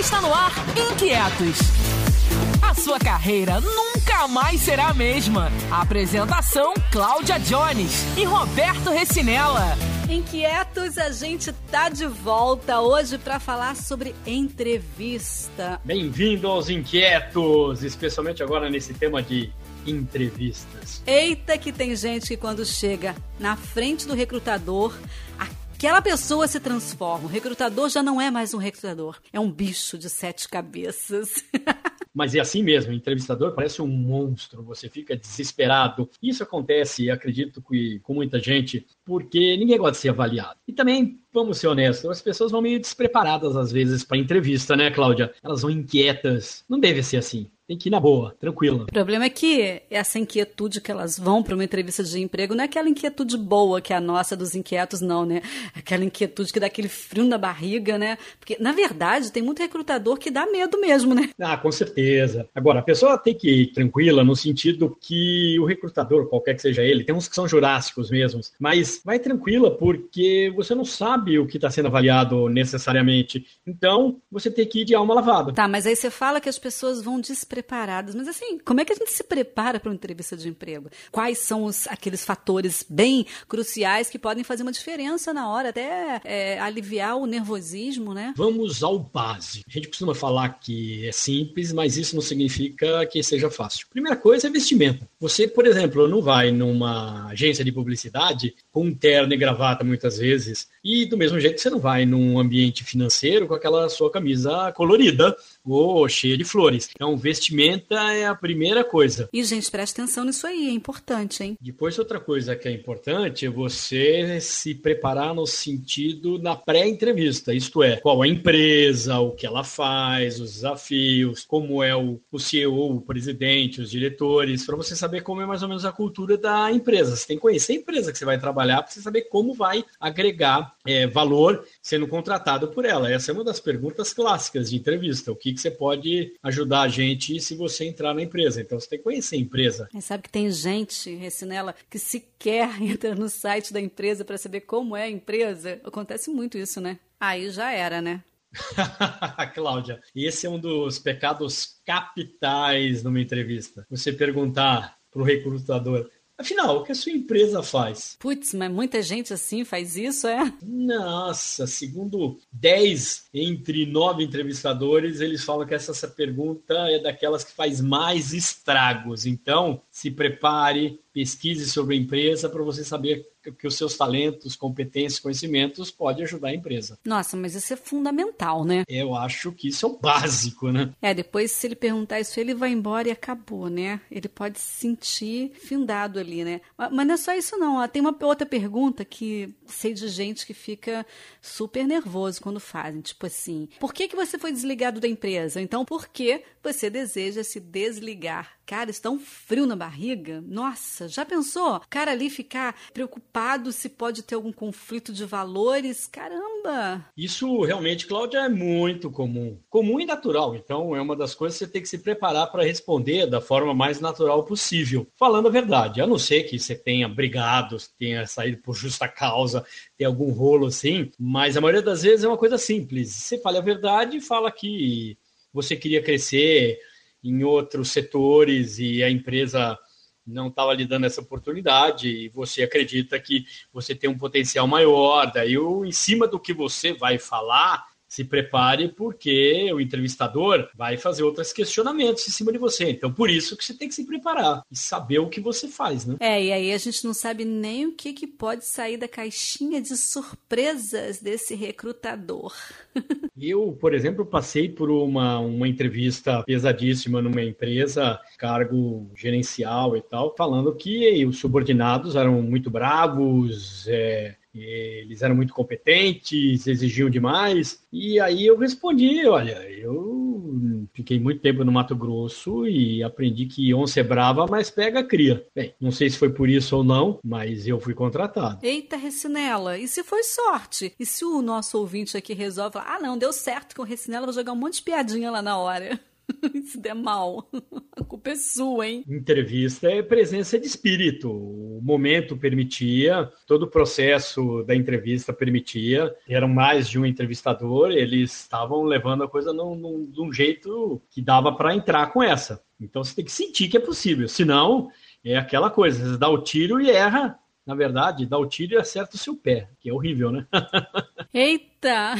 Está no ar Inquietos. A sua carreira nunca mais será a mesma. Apresentação: Cláudia Jones e Roberto Recinella. Inquietos, a gente tá de volta hoje para falar sobre entrevista. Bem-vindo aos Inquietos, especialmente agora nesse tema de entrevistas. Eita, que tem gente que quando chega na frente do recrutador, aquela pessoa se transforma. O recrutador já não é mais um recrutador, é um bicho de sete cabeças. Mas é assim mesmo, o entrevistador parece um monstro, você fica desesperado. Isso acontece, acredito que com muita gente, porque ninguém gosta de ser avaliado. E também, vamos ser honestos, as pessoas vão meio despreparadas às vezes para entrevista, né, Cláudia? Elas vão inquietas. Não deve ser assim tem que ir na boa, tranquila. O problema é que essa inquietude que elas vão para uma entrevista de emprego não é aquela inquietude boa que é a nossa dos inquietos, não, né? Aquela inquietude que dá aquele frio na barriga, né? Porque, na verdade, tem muito recrutador que dá medo mesmo, né? Ah, com certeza. Agora, a pessoa tem que ir tranquila no sentido que o recrutador, qualquer que seja ele, tem uns que são jurássicos mesmos, mas vai tranquila porque você não sabe o que está sendo avaliado necessariamente. Então, você tem que ir de alma lavada. Tá, mas aí você fala que as pessoas vão desprezar Mas assim, como é que a gente se prepara para uma entrevista de emprego? Quais são os, aqueles fatores bem cruciais que podem fazer uma diferença na hora, até é, aliviar o nervosismo, né? Vamos ao básico. A gente costuma falar que é simples, mas isso não significa que seja fácil. Primeira coisa é vestimenta. Você, por exemplo, não vai numa agência de publicidade com um terno e gravata muitas vezes, e do mesmo jeito você não vai num ambiente financeiro com aquela sua camisa colorida ou cheia de flores. Então, vestimenta é a primeira coisa. E, gente, presta atenção nisso aí, é importante, hein? Depois, outra coisa que é importante é você se preparar no sentido da pré-entrevista, isto é, qual é a empresa, o que ela faz, os desafios, como é o, o CEO, o presidente, os diretores, para você saber como é mais ou menos a cultura da empresa. Você tem que conhecer a empresa que você vai trabalhar para você saber como vai agregar é, valor sendo contratado por ela. Essa é uma das perguntas clássicas de entrevista. O que, que você pode ajudar a gente se você entrar na empresa? Então você tem que conhecer a empresa. Mas sabe que tem gente, Recinela, que sequer entra no site da empresa para saber como é a empresa? Acontece muito isso, né? Aí já era, né? Cláudia, esse é um dos pecados capitais numa entrevista. Você perguntar para o recrutador Afinal, o que a sua empresa faz? Putz, mas muita gente assim faz isso, é? Nossa, segundo 10 entre 9 entrevistadores, eles falam que essa, essa pergunta é daquelas que faz mais estragos. Então, se prepare, pesquise sobre a empresa para você saber que os seus talentos, competências, conhecimentos pode ajudar a empresa. Nossa, mas isso é fundamental, né? Eu acho que isso é o básico, né? É, depois se ele perguntar isso, ele vai embora e acabou, né? Ele pode se sentir findado ali, né? Mas não é só isso não, tem uma outra pergunta que sei de gente que fica super nervoso quando fazem, tipo assim, por que, que você foi desligado da empresa? Então, por que você deseja se desligar? Cara, está um frio na barriga. Nossa, já pensou? Cara ali ficar preocupado se pode ter algum conflito de valores. Caramba! Isso realmente, Cláudia, é muito comum. Comum e natural. Então, é uma das coisas que você tem que se preparar para responder da forma mais natural possível. Falando a verdade, a não ser que você tenha brigado, tenha saído por justa causa, tem algum rolo assim, mas a maioria das vezes é uma coisa simples. Você fala a verdade e fala que você queria crescer em outros setores e a empresa não estava lhe dando essa oportunidade e você acredita que você tem um potencial maior, daí em cima do que você vai falar, se prepare porque o entrevistador vai fazer outros questionamentos em cima de você. Então, por isso que você tem que se preparar e saber o que você faz, né? É, e aí a gente não sabe nem o que, que pode sair da caixinha de surpresas desse recrutador. Eu, por exemplo, passei por uma, uma entrevista pesadíssima numa empresa, cargo gerencial e tal, falando que os subordinados eram muito bravos, é, eles eram muito competentes, exigiam demais. E aí eu respondi: olha, eu fiquei muito tempo no Mato Grosso e aprendi que onça é brava, mas pega cria. Bem, não sei se foi por isso ou não, mas eu fui contratado. Eita, Recinela, e se foi sorte? E se o nosso ouvinte aqui resolve ah, não, deu certo com o Recinela, vou jogar um monte de piadinha lá na hora. se der mal, sua, hein? Entrevista é presença de espírito. O momento permitia, todo o processo da entrevista permitia. Eram mais de um entrevistador, eles estavam levando a coisa num, num, de um jeito que dava para entrar com essa. Então você tem que sentir que é possível. Senão, é aquela coisa, você dá o tiro e erra. Na verdade, dá o tiro e acerta o seu pé, que é horrível, né? Eita!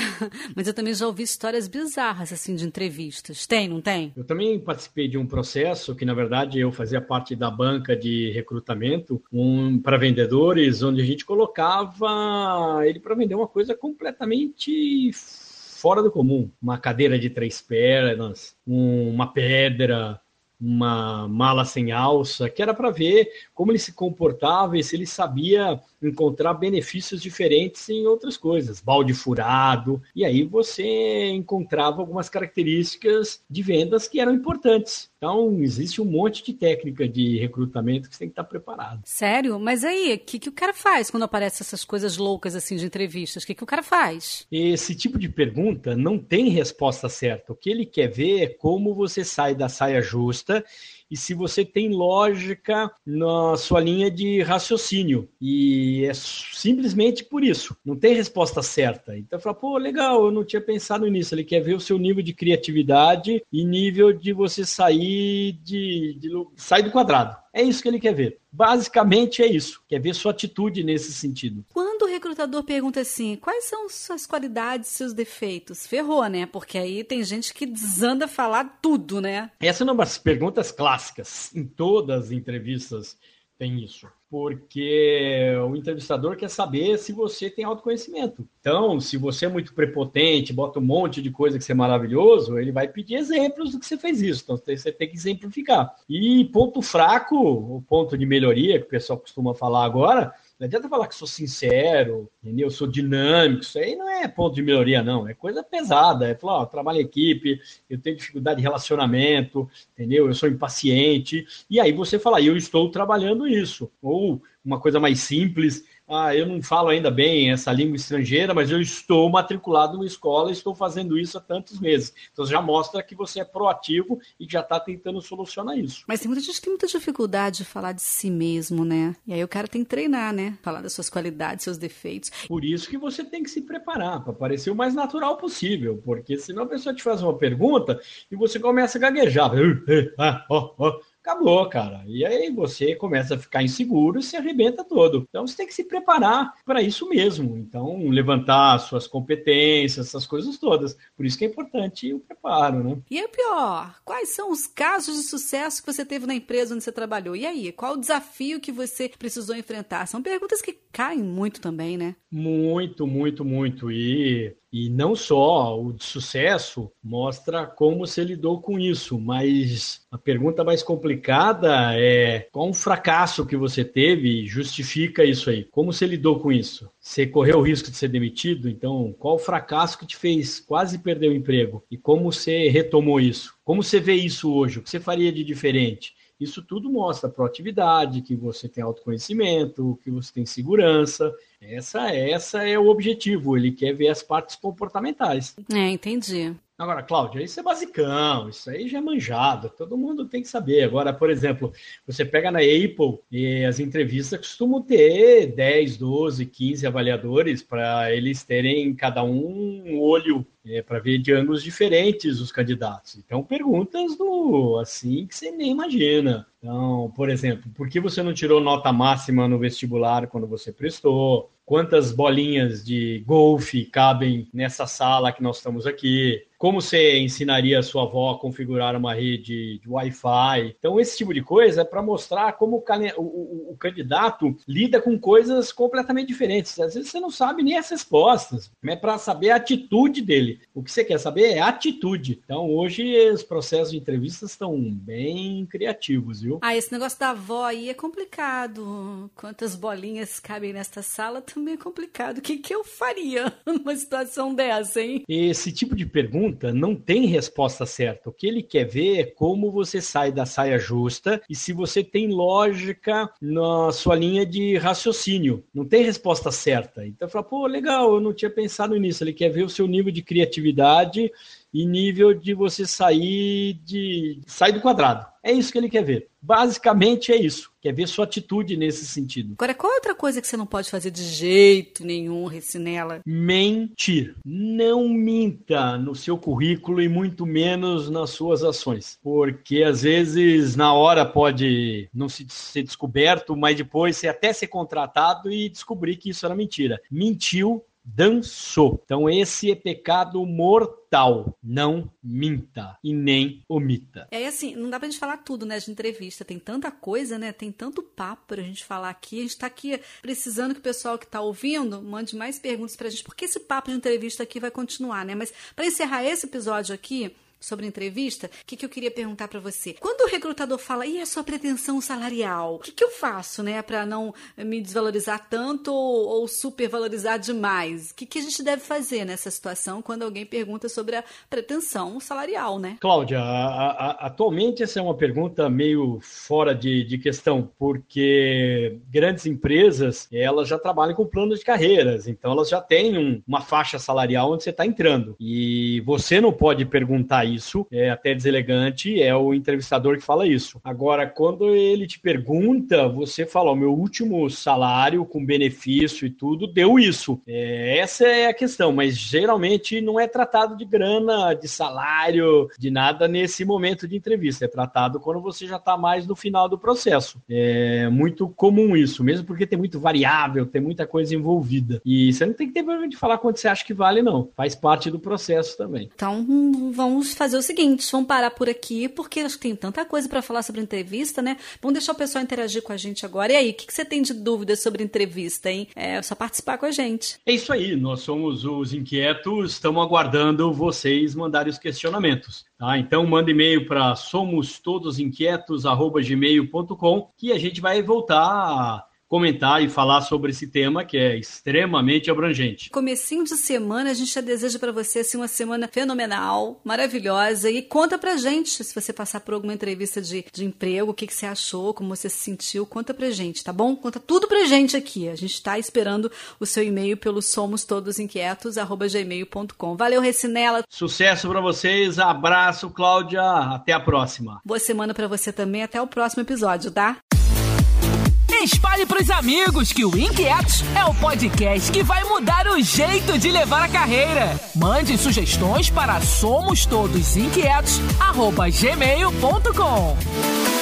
Mas eu também já ouvi histórias bizarras, assim, de entrevistas. Tem, não tem? Eu também participei de um processo que, na verdade, eu fazia parte da banca de recrutamento um, para vendedores, onde a gente colocava ele para vender uma coisa completamente fora do comum. Uma cadeira de três pernas, um, uma pedra, uma mala sem alça, que era para ver como ele se comportava e se ele sabia encontrar benefícios diferentes em outras coisas, balde furado, e aí você encontrava algumas características de vendas que eram importantes. Então, existe um monte de técnica de recrutamento que você tem que estar preparado. Sério? Mas aí, o que, que o cara faz quando aparecem essas coisas loucas assim de entrevistas? O que, que o cara faz? Esse tipo de pergunta não tem resposta certa. O que ele quer ver é como você sai da saia justa e se você tem lógica na sua linha de raciocínio. E é simplesmente por isso. Não tem resposta certa. Então fala, pô, legal, eu não tinha pensado nisso. Ele quer ver o seu nível de criatividade e nível de você sair de, de sair do quadrado. É isso que ele quer ver. Basicamente é isso. Quer ver sua atitude nesse sentido. Quando o recrutador pergunta assim, quais são suas qualidades, seus defeitos? Ferrou, né? Porque aí tem gente que desanda falar tudo, né? Essas são umas perguntas clássicas. Em todas as entrevistas tem isso porque o entrevistador quer saber se você tem autoconhecimento. Então, se você é muito prepotente, bota um monte de coisa que você é maravilhoso, ele vai pedir exemplos do que você fez isso. Então, você tem que exemplificar. E ponto fraco, o ponto de melhoria que o pessoal costuma falar agora, não adianta falar que sou sincero, entendeu? Eu sou dinâmico. Isso aí não é ponto de melhoria, não. É coisa pesada. É falar, ó, trabalho em equipe, eu tenho dificuldade de relacionamento, entendeu? Eu sou impaciente. E aí você fala, eu estou trabalhando isso. Ou uma coisa mais simples, ah, eu não falo ainda bem essa língua estrangeira, mas eu estou matriculado numa escola e estou fazendo isso há tantos meses. Então já mostra que você é proativo e já está tentando solucionar isso. Mas tem muita gente que tem muita dificuldade de falar de si mesmo, né? E aí o cara tem que treinar, né? Falar das suas qualidades, seus defeitos. Por isso que você tem que se preparar para parecer o mais natural possível, porque senão a pessoa te faz uma pergunta e você começa a gaguejar. Acabou, cara. E aí você começa a ficar inseguro e se arrebenta todo. Então você tem que se preparar para isso mesmo. Então, levantar suas competências, essas coisas todas. Por isso que é importante o preparo, né? E é pior, quais são os casos de sucesso que você teve na empresa onde você trabalhou? E aí, qual o desafio que você precisou enfrentar? São perguntas que caem muito também, né? Muito, muito, muito. E e não só o de sucesso mostra como você lidou com isso, mas a pergunta mais complicada é qual um fracasso que você teve justifica isso aí? Como você lidou com isso? Você correu o risco de ser demitido? Então, qual o fracasso que te fez quase perder o emprego? E como você retomou isso? Como você vê isso hoje? O que você faria de diferente? Isso tudo mostra proatividade, que você tem autoconhecimento, que você tem segurança. Essa, essa é o objetivo. Ele quer ver as partes comportamentais. É, entendi. Agora, Cláudia, isso é basicão, isso aí já é manjado, todo mundo tem que saber. Agora, por exemplo, você pega na Apple e as entrevistas costumam ter 10, 12, 15 avaliadores para eles terem cada um um olho é, para ver de ângulos diferentes os candidatos. Então, perguntas do assim que você nem imagina. Então, por exemplo, por que você não tirou nota máxima no vestibular quando você prestou? Quantas bolinhas de golfe cabem nessa sala que nós estamos aqui? Como você ensinaria a sua avó a configurar uma rede de Wi-Fi. Então, esse tipo de coisa é para mostrar como o, o, o, candidato lida com coisas completamente diferentes. Às vezes você não sabe nem as respostas, é para saber a atitude dele. O que você quer saber é a atitude. Então, hoje, os processos de entrevistas estão bem criativos, viu? Ah, esse negócio da avó aí é complicado. Quantas bolinhas cabem nesta sala também é complicado. O que, que eu faria numa situação dessa, hein? Esse tipo de pergunta pergunta não tem resposta certa. O que ele quer ver é como você sai da saia justa e se você tem lógica na sua linha de raciocínio. Não tem resposta certa. Então fala, pô, legal, eu não tinha pensado nisso. Ele quer ver o seu nível de criatividade e nível de você sair de sair do quadrado. É isso que ele quer ver. Basicamente é isso. Quer ver sua atitude nesse sentido. Agora, qual é outra coisa que você não pode fazer de jeito nenhum, Recinela? Mentir. Não minta no seu currículo e muito menos nas suas ações. Porque às vezes na hora pode não se, ser descoberto, mas depois você até ser contratado e descobrir que isso era mentira. Mentiu, dançou. Então esse é pecado mortal. Não minta e nem omita. É assim, não dá pra gente falar tudo, né, de entrevista. Tem tanta coisa, né? Tem tanto papo pra gente falar aqui. A gente tá aqui precisando que o pessoal que tá ouvindo mande mais perguntas pra gente, porque esse papo de entrevista aqui vai continuar, né? Mas para encerrar esse episódio aqui, sobre entrevista, o que, que eu queria perguntar para você? Quando o recrutador fala, e a sua pretensão salarial? O que, que eu faço, né, para não me desvalorizar tanto ou, ou supervalorizar demais? O que, que a gente deve fazer nessa situação quando alguém pergunta sobre a pretensão salarial, né? Cláudia, a, a, atualmente essa é uma pergunta meio fora de, de questão, porque grandes empresas, elas já trabalham com planos de carreiras, então elas já têm um, uma faixa salarial onde você está entrando. E você não pode perguntar isso, é até deselegante, é o entrevistador que fala isso. Agora, quando ele te pergunta, você fala: o meu último salário com benefício e tudo deu isso. É, essa é a questão, mas geralmente não é tratado de grana, de salário, de nada nesse momento de entrevista. É tratado quando você já está mais no final do processo. É muito comum isso, mesmo porque tem muito variável, tem muita coisa envolvida. E você não tem que ter problema de falar quanto você acha que vale, não. Faz parte do processo também. Então, vamos fazer o seguinte, vamos parar por aqui, porque acho que tem tanta coisa para falar sobre entrevista, né? Vamos deixar o pessoal interagir com a gente agora. E aí, o que, que você tem de dúvidas sobre entrevista, hein? É só participar com a gente. É isso aí, nós somos os inquietos, estamos aguardando vocês mandarem os questionamentos. Tá? Então manda e-mail para somostodosinquietos@gmail.com que a gente vai voltar comentar e falar sobre esse tema que é extremamente abrangente. Comecinho de semana, a gente já deseja para você assim, uma semana fenomenal, maravilhosa e conta pra gente se você passar por alguma entrevista de, de emprego, o que, que você achou, como você se sentiu, conta pra gente, tá bom? Conta tudo pra gente aqui. A gente tá esperando o seu e-mail pelo somostodosinquietos@gmail.com. Valeu, Recinela. Sucesso para vocês. Abraço, Cláudia. Até a próxima. Boa semana para você também. Até o próximo episódio, tá? Espalhe pros amigos que o Inquietos é o podcast que vai mudar o jeito de levar a carreira. Mande sugestões para somostodosinquietos@gmail.com.